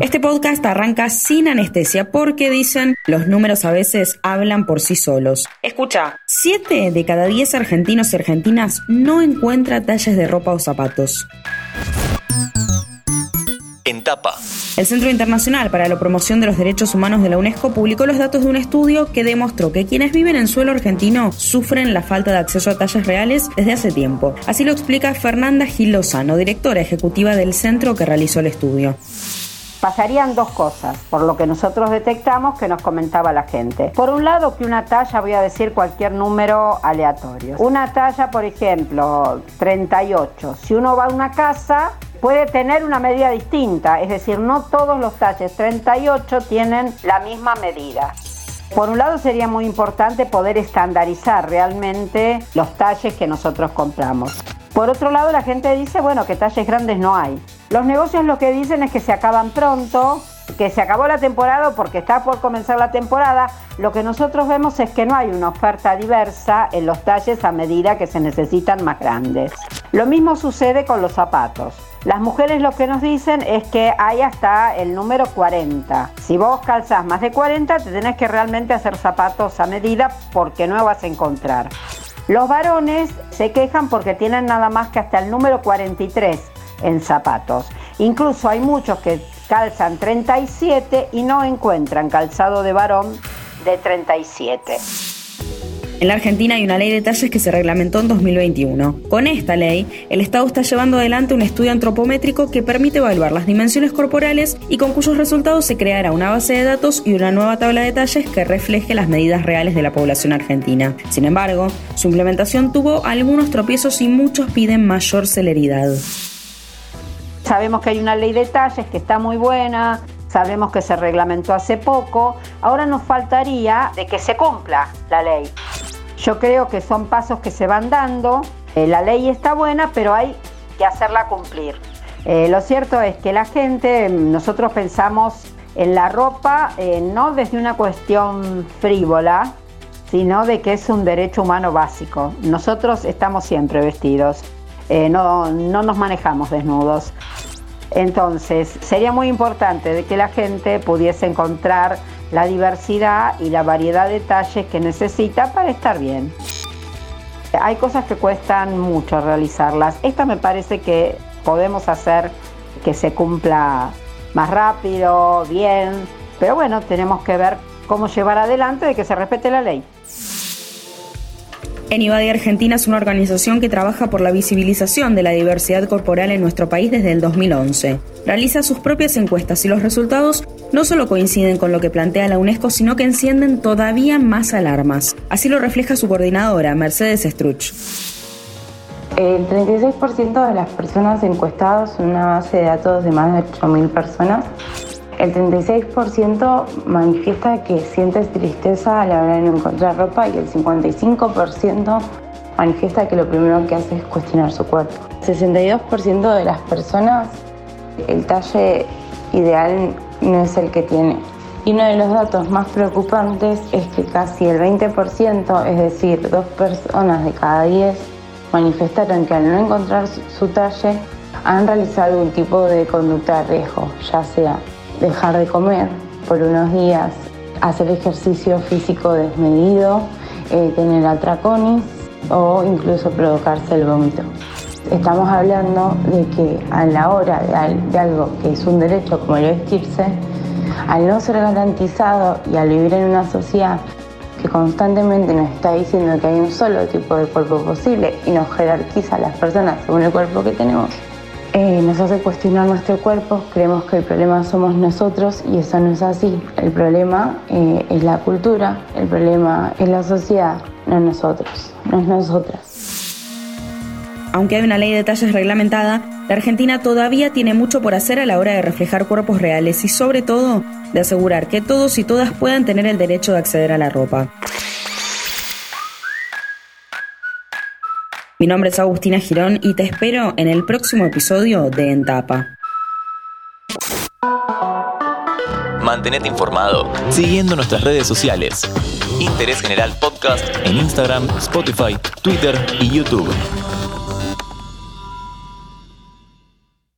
Este podcast arranca sin anestesia porque dicen los números a veces hablan por sí solos. Escucha, 7 de cada 10 argentinos y argentinas no encuentra talles de ropa o zapatos. En tapa. El Centro Internacional para la Promoción de los Derechos Humanos de la UNESCO publicó los datos de un estudio que demostró que quienes viven en suelo argentino sufren la falta de acceso a talles reales desde hace tiempo. Así lo explica Fernanda Gil Lozano, directora ejecutiva del centro que realizó el estudio pasarían dos cosas, por lo que nosotros detectamos que nos comentaba la gente. Por un lado, que una talla, voy a decir cualquier número aleatorio. Una talla, por ejemplo, 38. Si uno va a una casa, puede tener una medida distinta, es decir, no todos los talles 38 tienen la misma medida. Por un lado sería muy importante poder estandarizar realmente los talles que nosotros compramos. Por otro lado, la gente dice, bueno, que talles grandes no hay. Los negocios lo que dicen es que se acaban pronto, que se acabó la temporada porque está por comenzar la temporada. Lo que nosotros vemos es que no hay una oferta diversa en los talles a medida que se necesitan más grandes. Lo mismo sucede con los zapatos. Las mujeres lo que nos dicen es que hay hasta el número 40. Si vos calzás más de 40, te tenés que realmente hacer zapatos a medida porque no vas a encontrar. Los varones se quejan porque tienen nada más que hasta el número 43 en zapatos. Incluso hay muchos que calzan 37 y no encuentran calzado de varón de 37. En la Argentina hay una ley de talles que se reglamentó en 2021. Con esta ley, el Estado está llevando adelante un estudio antropométrico que permite evaluar las dimensiones corporales y con cuyos resultados se creará una base de datos y una nueva tabla de talles que refleje las medidas reales de la población argentina. Sin embargo, su implementación tuvo algunos tropiezos y muchos piden mayor celeridad. Sabemos que hay una ley de talles que está muy buena, sabemos que se reglamentó hace poco, ahora nos faltaría de que se cumpla la ley. Yo creo que son pasos que se van dando. Eh, la ley está buena, pero hay que hacerla cumplir. Eh, lo cierto es que la gente, nosotros pensamos en la ropa eh, no desde una cuestión frívola, sino de que es un derecho humano básico. Nosotros estamos siempre vestidos, no, no nos manejamos desnudos. Entonces, sería muy importante de que la gente pudiese encontrar la diversidad y la variedad de talles que necesita para estar bien. Hay cosas que cuestan mucho realizarlas. Esta me parece que podemos hacer que se cumpla más rápido, bien, pero bueno, tenemos que ver cómo llevar adelante de que se respete la ley. Enibadi Argentina es una organización que trabaja por la visibilización de la diversidad corporal en nuestro país desde el 2011. Realiza sus propias encuestas y los resultados no solo coinciden con lo que plantea la UNESCO, sino que encienden todavía más alarmas. Así lo refleja su coordinadora, Mercedes Struch. El 36% de las personas encuestadas en una base de datos de más de 8.000 personas el 36% manifiesta que siente tristeza a la hora de no encontrar ropa y el 55% manifiesta que lo primero que hace es cuestionar su cuerpo. El 62% de las personas, el talle ideal no es el que tiene. Y uno de los datos más preocupantes es que casi el 20%, es decir, dos personas de cada 10, manifestaron que al no encontrar su talle han realizado algún tipo de conducta de riesgo, ya sea dejar de comer por unos días, hacer ejercicio físico desmedido, eh, tener atracones o incluso provocarse el vómito. Estamos hablando de que a la hora de, algo que es un derecho como el vestirse, al no ser garantizado y al vivir en una sociedad que constantemente nos está diciendo que hay un solo tipo de cuerpo posible y nos jerarquiza a las personas según el cuerpo que tenemos, eh, nos hace cuestionar nuestro cuerpo, creemos que el problema somos nosotros y eso no es así. El problema eh, es la cultura, el problema es la sociedad, no nosotros, no es nosotras. Aunque hay una ley de talles reglamentada, la Argentina todavía tiene mucho por hacer a la hora de reflejar cuerpos reales y sobre todo de asegurar que todos y todas puedan tener el derecho de acceder a la ropa. Mi nombre es Agustina Girón y te espero en el próximo episodio de En Tapa. Mantenete informado siguiendo nuestras redes sociales. Interés General Podcast en Instagram, Spotify, Twitter y YouTube.